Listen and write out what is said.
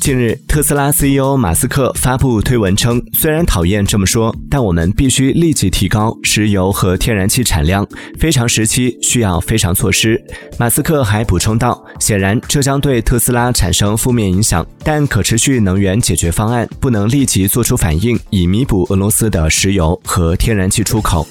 近日，特斯拉 CEO 马斯克发布推文称：“虽然讨厌这么说，但我们必须立即提高石油和天然气产量。非常时期需要非常措施。”马斯克还补充道：“显然，这将对特斯拉产生负面影响，但可持续能源解决方案不能立即做出反应，以弥补俄罗斯的石油和天然气出口。”